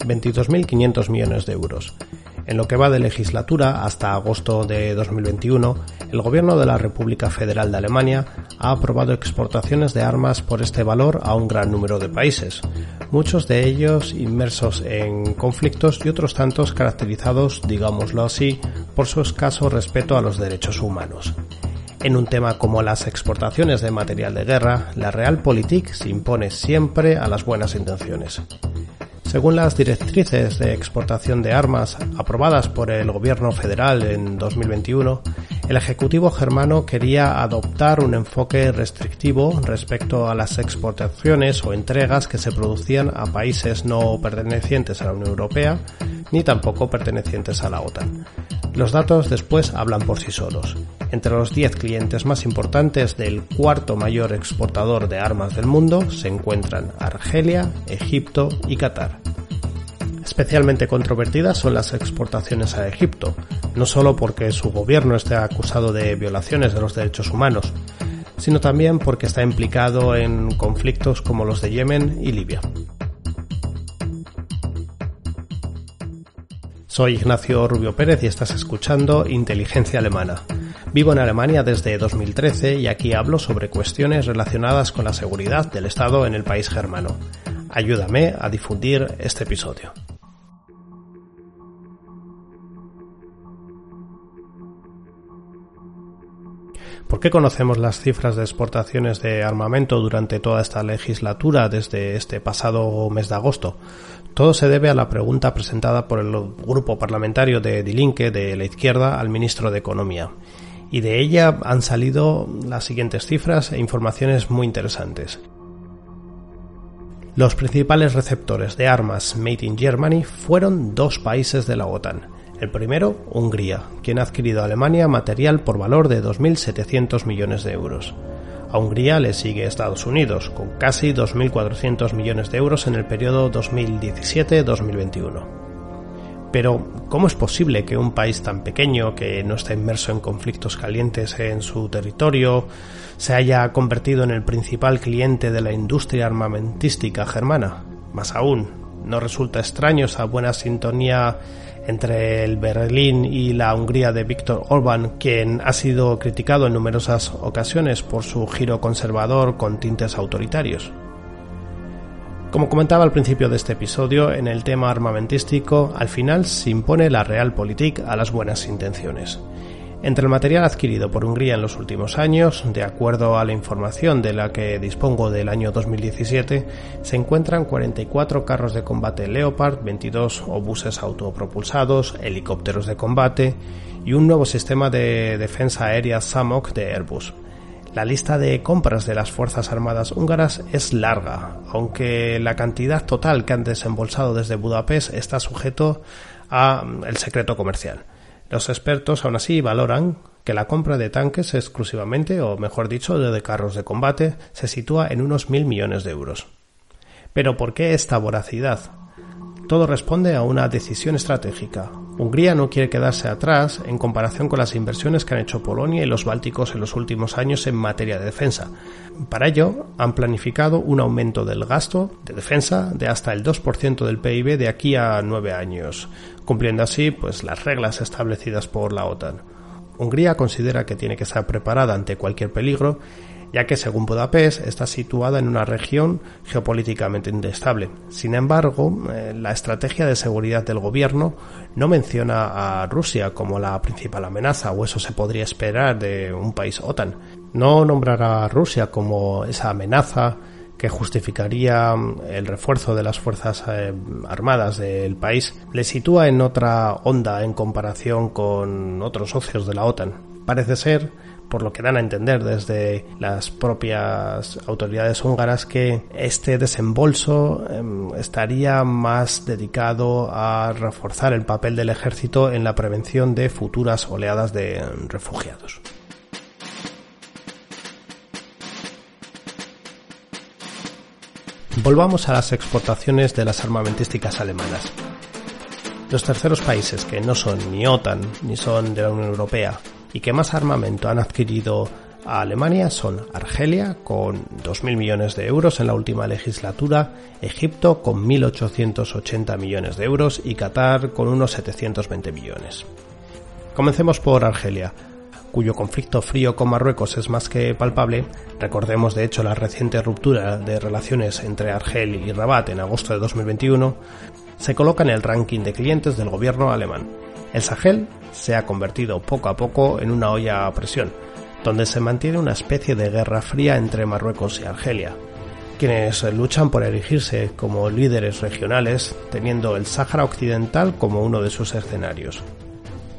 22.500 millones de euros. En lo que va de legislatura, hasta agosto de 2021, el Gobierno de la República Federal de Alemania ha aprobado exportaciones de armas por este valor a un gran número de países, muchos de ellos inmersos en conflictos y otros tantos caracterizados, digámoslo así, por su escaso respeto a los derechos humanos. En un tema como las exportaciones de material de guerra, la Realpolitik se impone siempre a las buenas intenciones. Según las directrices de exportación de armas aprobadas por el gobierno federal en 2021, el Ejecutivo germano quería adoptar un enfoque restrictivo respecto a las exportaciones o entregas que se producían a países no pertenecientes a la Unión Europea ni tampoco pertenecientes a la OTAN. Los datos después hablan por sí solos. Entre los 10 clientes más importantes del cuarto mayor exportador de armas del mundo se encuentran Argelia, Egipto y Qatar. Especialmente controvertidas son las exportaciones a Egipto, no solo porque su gobierno esté acusado de violaciones de los derechos humanos, sino también porque está implicado en conflictos como los de Yemen y Libia. Soy Ignacio Rubio Pérez y estás escuchando Inteligencia Alemana. Vivo en Alemania desde 2013 y aquí hablo sobre cuestiones relacionadas con la seguridad del Estado en el país germano. Ayúdame a difundir este episodio. ¿Por qué conocemos las cifras de exportaciones de armamento durante toda esta legislatura desde este pasado mes de agosto? Todo se debe a la pregunta presentada por el grupo parlamentario de Die de la izquierda al ministro de Economía. Y de ella han salido las siguientes cifras e informaciones muy interesantes. Los principales receptores de armas Made in Germany fueron dos países de la OTAN, el primero, Hungría, quien ha adquirido a Alemania material por valor de 2.700 millones de euros. A Hungría le sigue Estados Unidos, con casi 2.400 millones de euros en el periodo 2017-2021. Pero, ¿cómo es posible que un país tan pequeño, que no está inmerso en conflictos calientes en su territorio, se haya convertido en el principal cliente de la industria armamentística germana? Más aún, ¿no resulta extraño esa buena sintonía entre el Berlín y la Hungría de Víctor Orbán, quien ha sido criticado en numerosas ocasiones por su giro conservador con tintes autoritarios. Como comentaba al principio de este episodio, en el tema armamentístico, al final se impone la realpolitik a las buenas intenciones. Entre el material adquirido por Hungría en los últimos años, de acuerdo a la información de la que dispongo del año 2017, se encuentran 44 carros de combate Leopard, 22 obuses autopropulsados, helicópteros de combate y un nuevo sistema de defensa aérea SAMOK de Airbus. La lista de compras de las Fuerzas Armadas húngaras es larga, aunque la cantidad total que han desembolsado desde Budapest está sujeto a el secreto comercial. Los expertos aún así valoran que la compra de tanques exclusivamente, o mejor dicho, de carros de combate, se sitúa en unos mil millones de euros. Pero ¿por qué esta voracidad? Todo responde a una decisión estratégica. Hungría no quiere quedarse atrás en comparación con las inversiones que han hecho Polonia y los Bálticos en los últimos años en materia de defensa. Para ello, han planificado un aumento del gasto de defensa de hasta el 2% del PIB de aquí a nueve años, cumpliendo así pues, las reglas establecidas por la OTAN. Hungría considera que tiene que estar preparada ante cualquier peligro ya que según Budapest está situada en una región geopolíticamente inestable. Sin embargo, eh, la estrategia de seguridad del gobierno no menciona a Rusia como la principal amenaza, o eso se podría esperar de un país OTAN. No nombrará a Rusia como esa amenaza que justificaría mm, el refuerzo de las fuerzas eh, armadas del país, le sitúa en otra onda en comparación con otros socios de la OTAN. Parece ser por lo que dan a entender desde las propias autoridades húngaras que este desembolso em, estaría más dedicado a reforzar el papel del ejército en la prevención de futuras oleadas de refugiados. Volvamos a las exportaciones de las armamentísticas alemanas. Los terceros países que no son ni OTAN ni son de la Unión Europea y que más armamento han adquirido a Alemania son Argelia con 2.000 millones de euros en la última legislatura, Egipto con 1.880 millones de euros y Qatar con unos 720 millones. Comencemos por Argelia, cuyo conflicto frío con Marruecos es más que palpable, recordemos de hecho la reciente ruptura de relaciones entre Argel y Rabat en agosto de 2021, se coloca en el ranking de clientes del gobierno alemán. El Sahel se ha convertido poco a poco en una olla a presión, donde se mantiene una especie de guerra fría entre Marruecos y Argelia, quienes luchan por erigirse como líderes regionales, teniendo el Sáhara Occidental como uno de sus escenarios.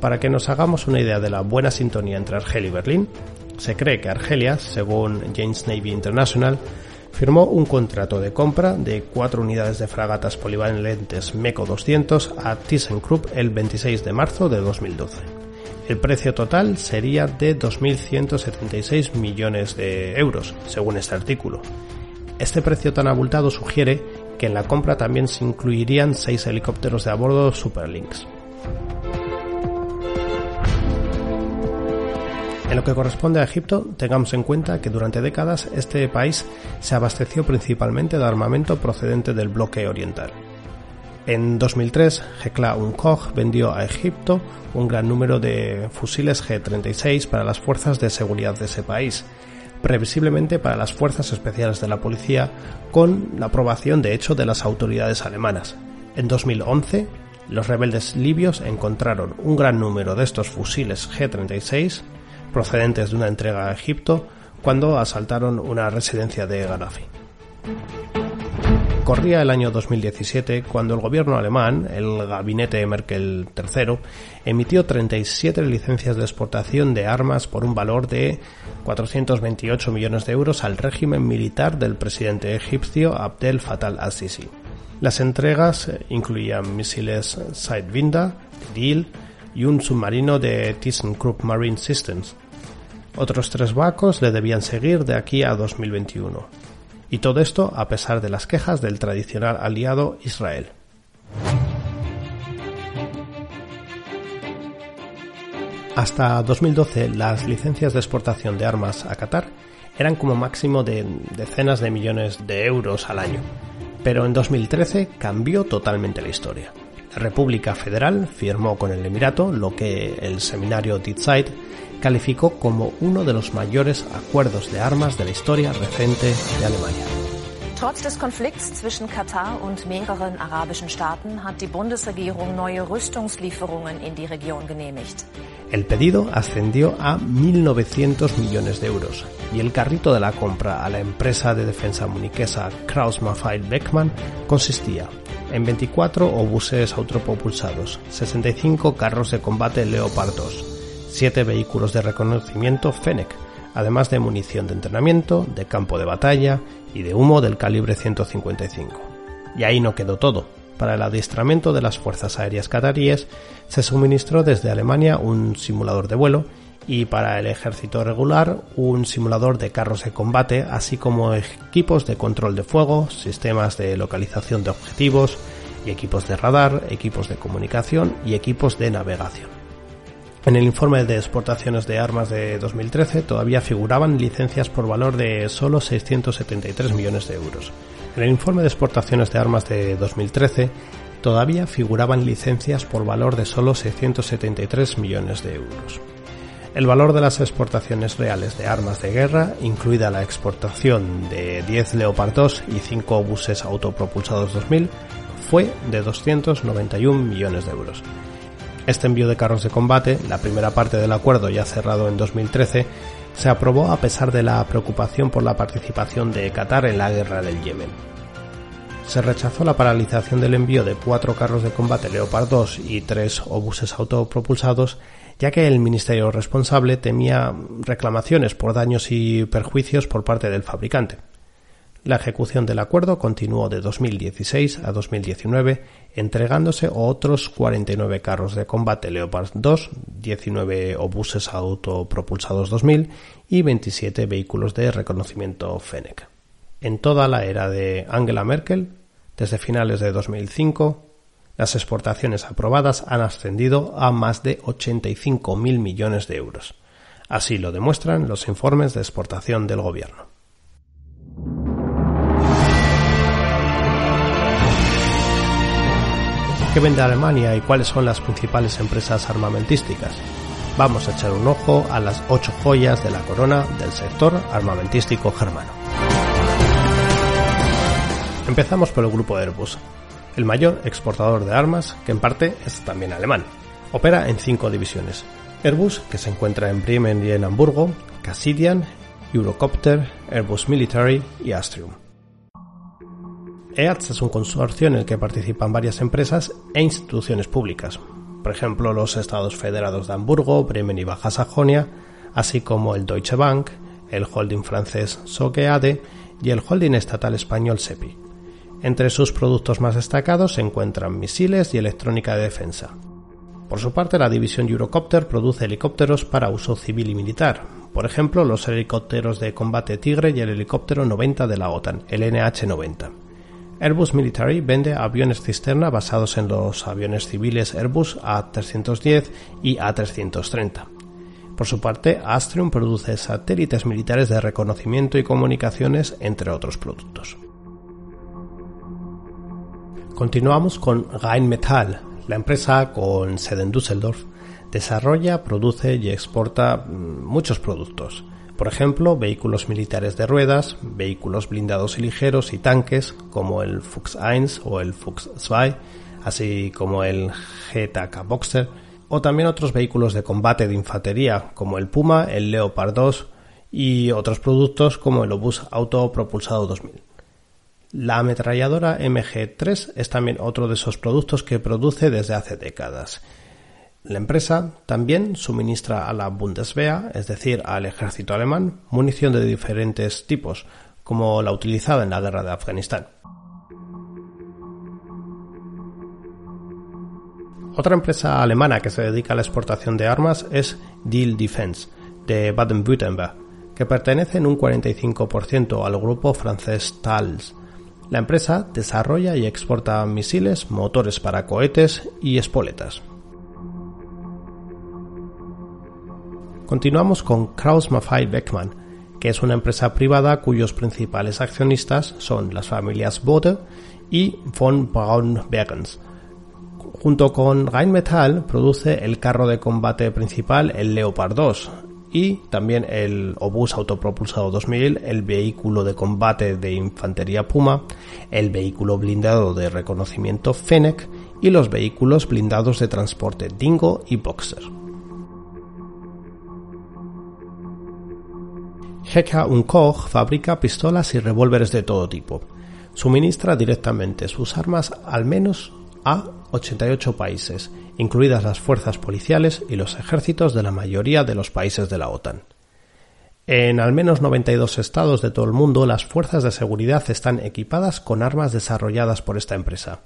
Para que nos hagamos una idea de la buena sintonía entre Argelia y Berlín, se cree que Argelia, según James Navy International, firmó un contrato de compra de cuatro unidades de fragatas polivalentes MECO 200 a ThyssenKrupp el 26 de marzo de 2012. El precio total sería de 2.176 millones de euros, según este artículo. Este precio tan abultado sugiere que en la compra también se incluirían seis helicópteros de a bordo Superlynx. En lo que corresponde a Egipto, tengamos en cuenta que durante décadas este país se abasteció principalmente de armamento procedente del bloque oriental. En 2003, Hekla Unkoch vendió a Egipto un gran número de fusiles G-36 para las fuerzas de seguridad de ese país, previsiblemente para las fuerzas especiales de la policía, con la aprobación de hecho de las autoridades alemanas. En 2011, los rebeldes libios encontraron un gran número de estos fusiles G-36 procedentes de una entrega a Egipto cuando asaltaron una residencia de Gaddafi. Corría el año 2017 cuando el gobierno alemán, el gabinete Merkel III, emitió 37 licencias de exportación de armas por un valor de 428 millones de euros al régimen militar del presidente egipcio Abdel Fattah al-Sisi. Las entregas incluían misiles Sidewinder, DIL, y un submarino de ThyssenKrupp Marine Systems. Otros tres barcos le debían seguir de aquí a 2021. Y todo esto a pesar de las quejas del tradicional aliado Israel. Hasta 2012 las licencias de exportación de armas a Qatar eran como máximo de decenas de millones de euros al año, pero en 2013 cambió totalmente la historia. República Federal firmó con el Emirato lo que el seminario Zeit calificó como uno de los mayores acuerdos de armas de la historia reciente de Alemania. Trotz des Konflikts zwischen Katar und mehreren arabischen Staaten hat die Bundesregierung neue Rüstungslieferungen in die Region genehmigt. El pedido ascendió a 1.900 millones de euros y el carrito de la compra a la empresa de defensa muniquesa Krauss-Maffei Beckmann consistía en 24 obuses autopropulsados, 65 carros de combate Leopard 2, 7 vehículos de reconocimiento Fennec, además de munición de entrenamiento, de campo de batalla y de humo del calibre 155. Y ahí no quedó todo. Para el adiestramiento de las fuerzas aéreas cataríes se suministró desde Alemania un simulador de vuelo y para el ejército regular un simulador de carros de combate, así como equipos de control de fuego, sistemas de localización de objetivos y equipos de radar, equipos de comunicación y equipos de navegación. En el informe de exportaciones de armas de 2013 todavía figuraban licencias por valor de solo 673 millones de euros. En el informe de exportaciones de armas de 2013 todavía figuraban licencias por valor de solo 673 millones de euros. El valor de las exportaciones reales de armas de guerra, incluida la exportación de 10 Leopard 2 y 5 buses autopropulsados 2000, fue de 291 millones de euros. Este envío de carros de combate, la primera parte del acuerdo ya cerrado en 2013, se aprobó a pesar de la preocupación por la participación de Qatar en la guerra del Yemen. Se rechazó la paralización del envío de cuatro carros de combate Leopard 2 y tres obuses autopropulsados ya que el ministerio responsable temía reclamaciones por daños y perjuicios por parte del fabricante. La ejecución del acuerdo continuó de 2016 a 2019, entregándose otros 49 carros de combate Leopard 2, 19 obuses autopropulsados 2000 y 27 vehículos de reconocimiento Fennec. En toda la era de Angela Merkel, desde finales de 2005, las exportaciones aprobadas han ascendido a más de 85.000 millones de euros. Así lo demuestran los informes de exportación del gobierno. ¿Qué vende Alemania y cuáles son las principales empresas armamentísticas? Vamos a echar un ojo a las ocho joyas de la corona del sector armamentístico germano. Empezamos por el grupo Airbus, el mayor exportador de armas, que en parte es también alemán. Opera en cinco divisiones. Airbus, que se encuentra en Bremen y en Hamburgo, Cassidian, Eurocopter, Airbus Military y Astrium. EATS es un consorcio en el que participan varias empresas e instituciones públicas, por ejemplo los Estados Federados de Hamburgo, Bremen y Baja Sajonia, así como el Deutsche Bank, el holding francés Sogeade y el holding estatal español SEPI. Entre sus productos más destacados se encuentran misiles y electrónica de defensa. Por su parte, la división Eurocopter produce helicópteros para uso civil y militar, por ejemplo, los helicópteros de combate Tigre y el helicóptero 90 de la OTAN, el NH-90. Airbus Military vende aviones cisterna basados en los aviones civiles Airbus A310 y A330. Por su parte, Astrium produce satélites militares de reconocimiento y comunicaciones, entre otros productos. Continuamos con Rheinmetall. La empresa, con sede en Düsseldorf, desarrolla, produce y exporta mm, muchos productos. Por ejemplo, vehículos militares de ruedas, vehículos blindados y ligeros y tanques como el Fuchs 1 o el Fuchs 2, así como el GTK Boxer, o también otros vehículos de combate de infantería como el Puma, el Leopard 2 y otros productos como el Obús Autopropulsado 2000. La ametralladora MG3 es también otro de esos productos que produce desde hace décadas. La empresa también suministra a la Bundeswehr, es decir, al ejército alemán, munición de diferentes tipos, como la utilizada en la guerra de Afganistán. Otra empresa alemana que se dedica a la exportación de armas es Deal Defense, de Baden-Württemberg, que pertenece en un 45% al grupo francés Thales, la empresa desarrolla y exporta misiles, motores para cohetes y espoletas. Continuamos con Kraus Maffei Beckmann, que es una empresa privada cuyos principales accionistas son las familias Bode y von Braun-Bergens. Junto con Rheinmetall produce el carro de combate principal, el Leopard 2, y también el obús autopropulsado 2000, el vehículo de combate de infantería Puma, el vehículo blindado de reconocimiento Fennec y los vehículos blindados de transporte Dingo y Boxer. Hecker Koch fabrica pistolas y revólveres de todo tipo. Suministra directamente sus armas al menos a 88 países incluidas las fuerzas policiales y los ejércitos de la mayoría de los países de la OTAN. En al menos 92 estados de todo el mundo, las fuerzas de seguridad están equipadas con armas desarrolladas por esta empresa.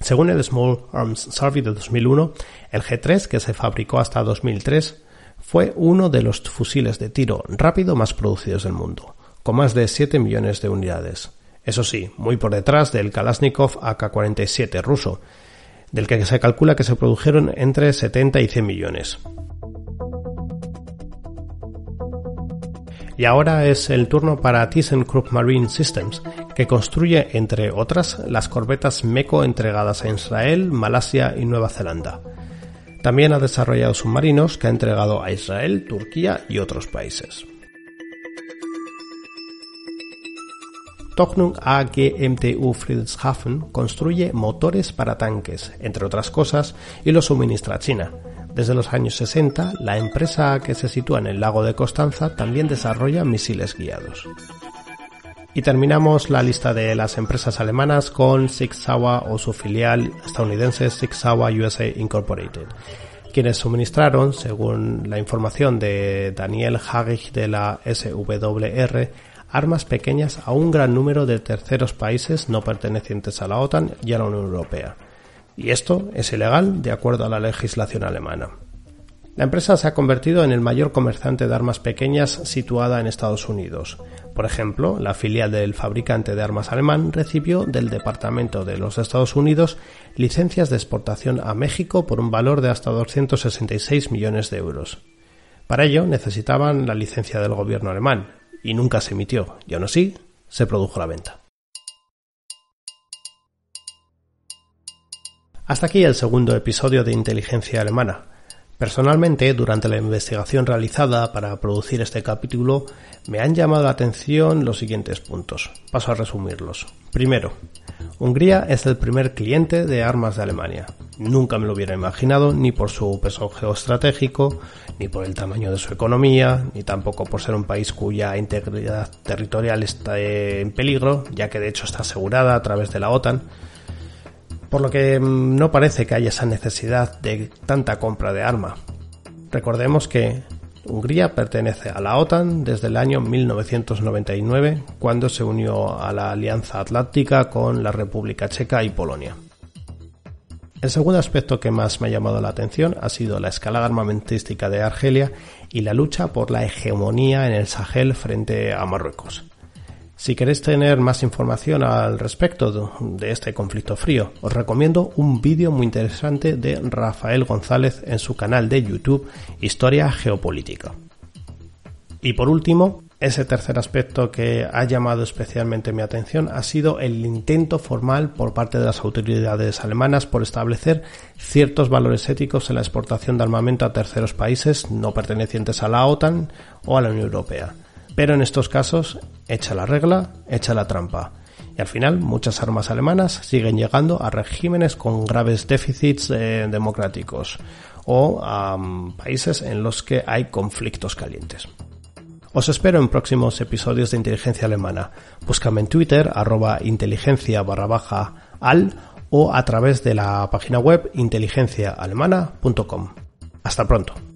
Según el Small Arms Survey de 2001, el G3, que se fabricó hasta 2003, fue uno de los fusiles de tiro rápido más producidos del mundo, con más de 7 millones de unidades. Eso sí, muy por detrás del Kalashnikov AK-47 ruso, del que se calcula que se produjeron entre 70 y 100 millones. Y ahora es el turno para ThyssenKrupp Marine Systems, que construye, entre otras, las corbetas MECO entregadas a Israel, Malasia y Nueva Zelanda. También ha desarrollado submarinos que ha entregado a Israel, Turquía y otros países. Tochnung AGMTU Friedrichshafen construye motores para tanques, entre otras cosas, y los suministra a China. Desde los años 60, la empresa que se sitúa en el lago de Constanza también desarrolla misiles guiados. Y terminamos la lista de las empresas alemanas con Sig Sauer o su filial estadounidense Sig Sauer USA Incorporated, quienes suministraron, según la información de Daniel Hagich de la SWR, armas pequeñas a un gran número de terceros países no pertenecientes a la OTAN y a la Unión Europea. Y esto es ilegal de acuerdo a la legislación alemana. La empresa se ha convertido en el mayor comerciante de armas pequeñas situada en Estados Unidos. Por ejemplo, la filial del fabricante de armas alemán recibió del Departamento de los Estados Unidos licencias de exportación a México por un valor de hasta 266 millones de euros. Para ello necesitaban la licencia del gobierno alemán y nunca se emitió, y aún así se produjo la venta. Hasta aquí el segundo episodio de Inteligencia Alemana. Personalmente, durante la investigación realizada para producir este capítulo, me han llamado la atención los siguientes puntos. Paso a resumirlos. Primero, Hungría es el primer cliente de armas de Alemania. Nunca me lo hubiera imaginado, ni por su peso geoestratégico, ni por el tamaño de su economía, ni tampoco por ser un país cuya integridad territorial está en peligro, ya que de hecho está asegurada a través de la OTAN por lo que mm, no parece que haya esa necesidad de tanta compra de arma. Recordemos que Hungría pertenece a la OTAN desde el año 1999, cuando se unió a la Alianza Atlántica con la República Checa y Polonia. El segundo aspecto que más me ha llamado la atención ha sido la escalada armamentística de Argelia y la lucha por la hegemonía en el Sahel frente a Marruecos. Si queréis tener más información al respecto de este conflicto frío, os recomiendo un vídeo muy interesante de Rafael González en su canal de YouTube Historia Geopolítica. Y por último, ese tercer aspecto que ha llamado especialmente mi atención ha sido el intento formal por parte de las autoridades alemanas por establecer ciertos valores éticos en la exportación de armamento a terceros países no pertenecientes a la OTAN o a la Unión Europea. Pero en estos casos, echa la regla, echa la trampa. Y al final, muchas armas alemanas siguen llegando a regímenes con graves déficits eh, democráticos o a mm, países en los que hay conflictos calientes. Os espero en próximos episodios de Inteligencia Alemana. Búscame en Twitter, arroba inteligencia barra baja al o a través de la página web inteligenciaalemana.com. Hasta pronto.